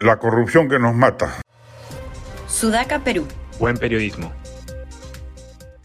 La corrupción que nos mata. Sudaca, Perú. Buen periodismo.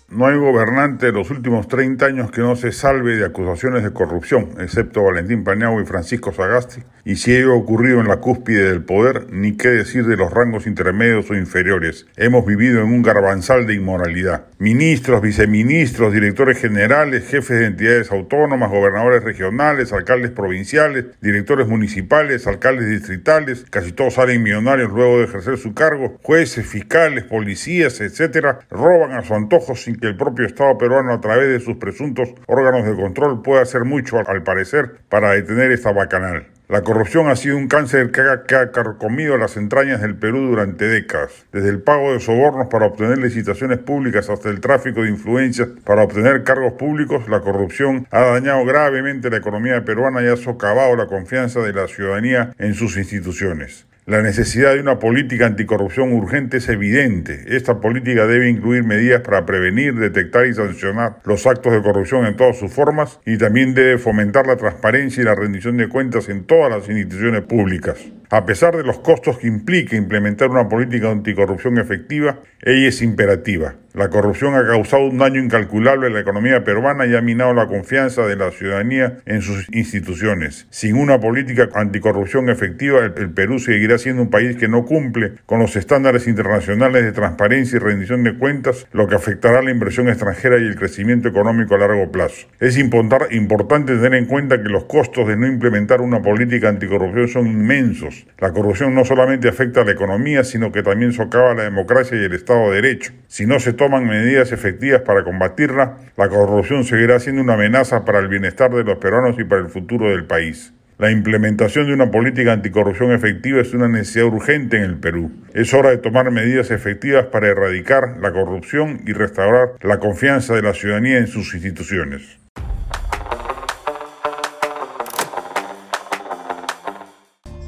No hay gobernante de los últimos 30 años que no se salve de acusaciones de corrupción, excepto Valentín Paniagua y Francisco Sagasti, y si ello ha ocurrido en la cúspide del poder, ni qué decir de los rangos intermedios o inferiores. Hemos vivido en un garbanzal de inmoralidad. Ministros, viceministros, directores generales, jefes de entidades autónomas, gobernadores regionales, alcaldes provinciales, directores municipales, alcaldes distritales, casi todos salen millonarios luego de ejercer su cargo, jueces, fiscales, policías, etcétera, roban a su antojo sin que el propio Estado peruano a través de sus presuntos órganos de control pueda hacer mucho, al parecer, para detener esta bacanal. La corrupción ha sido un cáncer que ha, que carcomido las entrañas del Perú durante décadas, desde el pago de sobornos para obtener licitaciones públicas hasta el tráfico de influencias para obtener cargos públicos, la corrupción ha dañado gravemente la economía peruana y ha socavado la confianza de la ciudadanía en sus instituciones. La necesidad de una política anticorrupción urgente es evidente. Esta política debe incluir medidas para prevenir, detectar y sancionar los actos de corrupción en todas sus formas y también debe fomentar la transparencia y la rendición de cuentas en todas las instituciones públicas. A pesar de los costos que implica implementar una política anticorrupción efectiva, ella es imperativa. La corrupción ha causado un daño incalculable a la economía peruana y ha minado la confianza de la ciudadanía en sus instituciones. Sin una política anticorrupción efectiva, el, Perú seguirá siendo un país que no cumple con los estándares internacionales de transparencia y rendición de cuentas, lo que afectará la inversión extranjera y el crecimiento económico a largo plazo. Es importante tener en cuenta que los costos de no implementar una política anticorrupción son inmensos. La corrupción no solamente afecta a la economía, sino que también socava la democracia y el Estado de Derecho. Si no se toman medidas efectivas para combatirla, la corrupción seguirá siendo una amenaza para el bienestar de los peruanos y para el futuro del país. La implementación de una política anticorrupción efectiva es una necesidad urgente en el Perú. Es hora de tomar medidas efectivas para erradicar la corrupción y restaurar la confianza de la ciudadanía en sus instituciones.